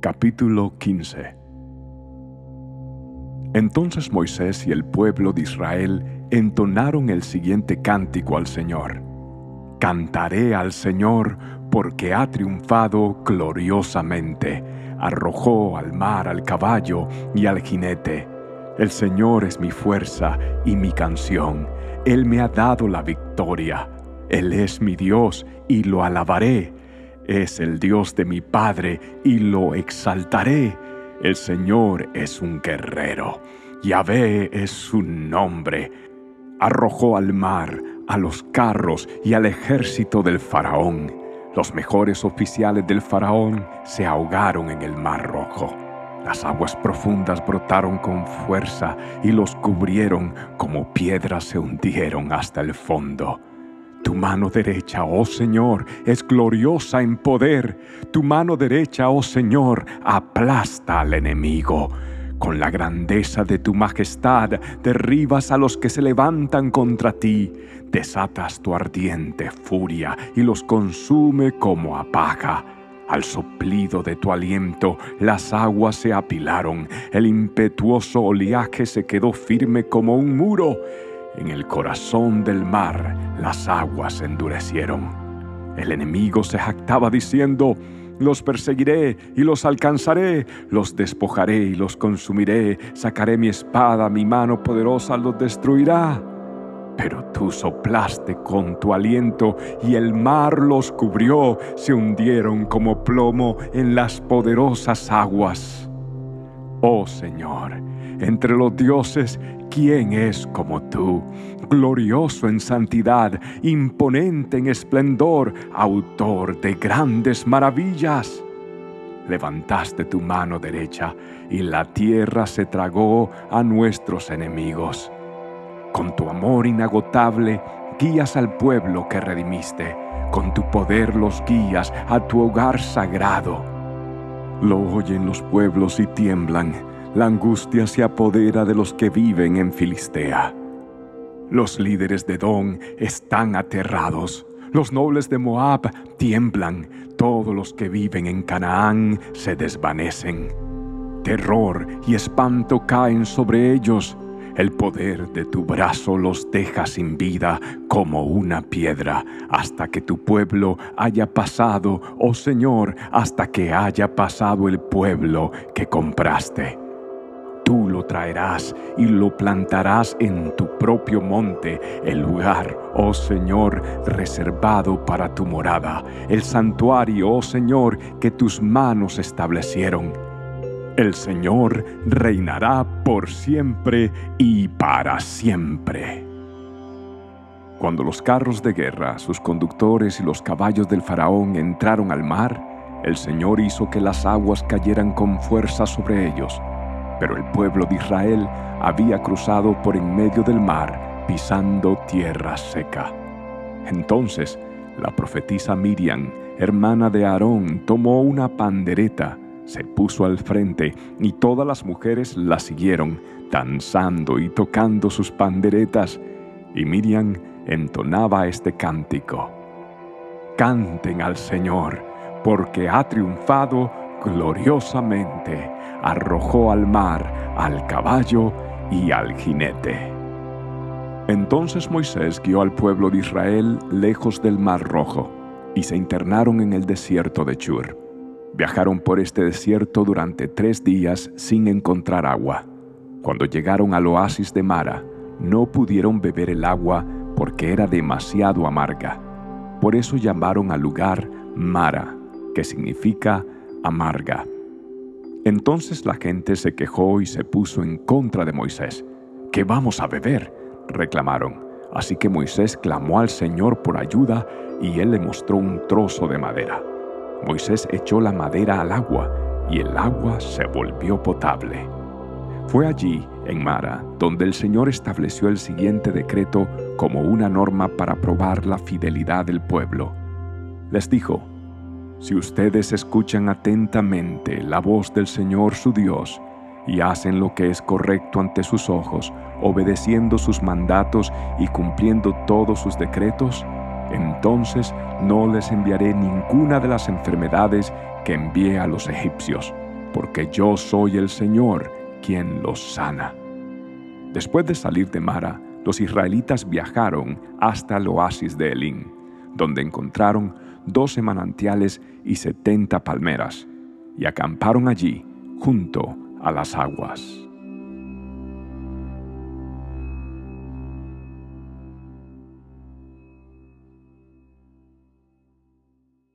Capítulo 15 Entonces Moisés y el pueblo de Israel entonaron el siguiente cántico al Señor. Cantaré al Señor porque ha triunfado gloriosamente. Arrojó al mar al caballo y al jinete. El Señor es mi fuerza y mi canción. Él me ha dado la victoria. Él es mi Dios y lo alabaré. Es el Dios de mi Padre y lo exaltaré. El Señor es un guerrero. Yahvé es su nombre. Arrojó al mar, a los carros y al ejército del faraón. Los mejores oficiales del faraón se ahogaron en el mar rojo. Las aguas profundas brotaron con fuerza y los cubrieron como piedras se hundieron hasta el fondo. Tu mano derecha, oh Señor, es gloriosa en poder. Tu mano derecha, oh Señor, aplasta al enemigo. Con la grandeza de tu majestad derribas a los que se levantan contra ti. Desatas tu ardiente furia y los consume como apaga. Al soplido de tu aliento las aguas se apilaron, el impetuoso oleaje se quedó firme como un muro. En el corazón del mar las aguas se endurecieron. El enemigo se jactaba diciendo, los perseguiré y los alcanzaré, los despojaré y los consumiré, sacaré mi espada, mi mano poderosa los destruirá. Pero tú soplaste con tu aliento y el mar los cubrió, se hundieron como plomo en las poderosas aguas. Oh Señor, entre los dioses, ¿quién es como tú? Glorioso en santidad, imponente en esplendor, autor de grandes maravillas. Levantaste tu mano derecha y la tierra se tragó a nuestros enemigos. Con tu amor inagotable guías al pueblo que redimiste. Con tu poder los guías a tu hogar sagrado. Lo oyen los pueblos y tiemblan. La angustia se apodera de los que viven en Filistea. Los líderes de Don están aterrados. Los nobles de Moab tiemblan. Todos los que viven en Canaán se desvanecen. Terror y espanto caen sobre ellos. El poder de tu brazo los deja sin vida como una piedra, hasta que tu pueblo haya pasado, oh Señor, hasta que haya pasado el pueblo que compraste. Tú lo traerás y lo plantarás en tu propio monte, el lugar, oh Señor, reservado para tu morada, el santuario, oh Señor, que tus manos establecieron el Señor reinará por siempre y para siempre. Cuando los carros de guerra, sus conductores y los caballos del faraón entraron al mar, el Señor hizo que las aguas cayeran con fuerza sobre ellos. Pero el pueblo de Israel había cruzado por en medio del mar, pisando tierra seca. Entonces la profetisa Miriam, hermana de Aarón, tomó una pandereta, se puso al frente y todas las mujeres la siguieron, danzando y tocando sus panderetas, y Miriam entonaba este cántico. Canten al Señor, porque ha triunfado gloriosamente, arrojó al mar al caballo y al jinete. Entonces Moisés guió al pueblo de Israel lejos del mar rojo, y se internaron en el desierto de Chur. Viajaron por este desierto durante tres días sin encontrar agua. Cuando llegaron al oasis de Mara, no pudieron beber el agua porque era demasiado amarga. Por eso llamaron al lugar Mara, que significa amarga. Entonces la gente se quejó y se puso en contra de Moisés. ¿Qué vamos a beber? reclamaron. Así que Moisés clamó al Señor por ayuda y él le mostró un trozo de madera. Moisés echó la madera al agua y el agua se volvió potable. Fue allí, en Mara, donde el Señor estableció el siguiente decreto como una norma para probar la fidelidad del pueblo. Les dijo, si ustedes escuchan atentamente la voz del Señor su Dios y hacen lo que es correcto ante sus ojos, obedeciendo sus mandatos y cumpliendo todos sus decretos, entonces no les enviaré ninguna de las enfermedades que envié a los egipcios, porque yo soy el Señor quien los sana. Después de salir de Mara, los israelitas viajaron hasta el oasis de Elín, donde encontraron doce manantiales y setenta palmeras, y acamparon allí junto a las aguas.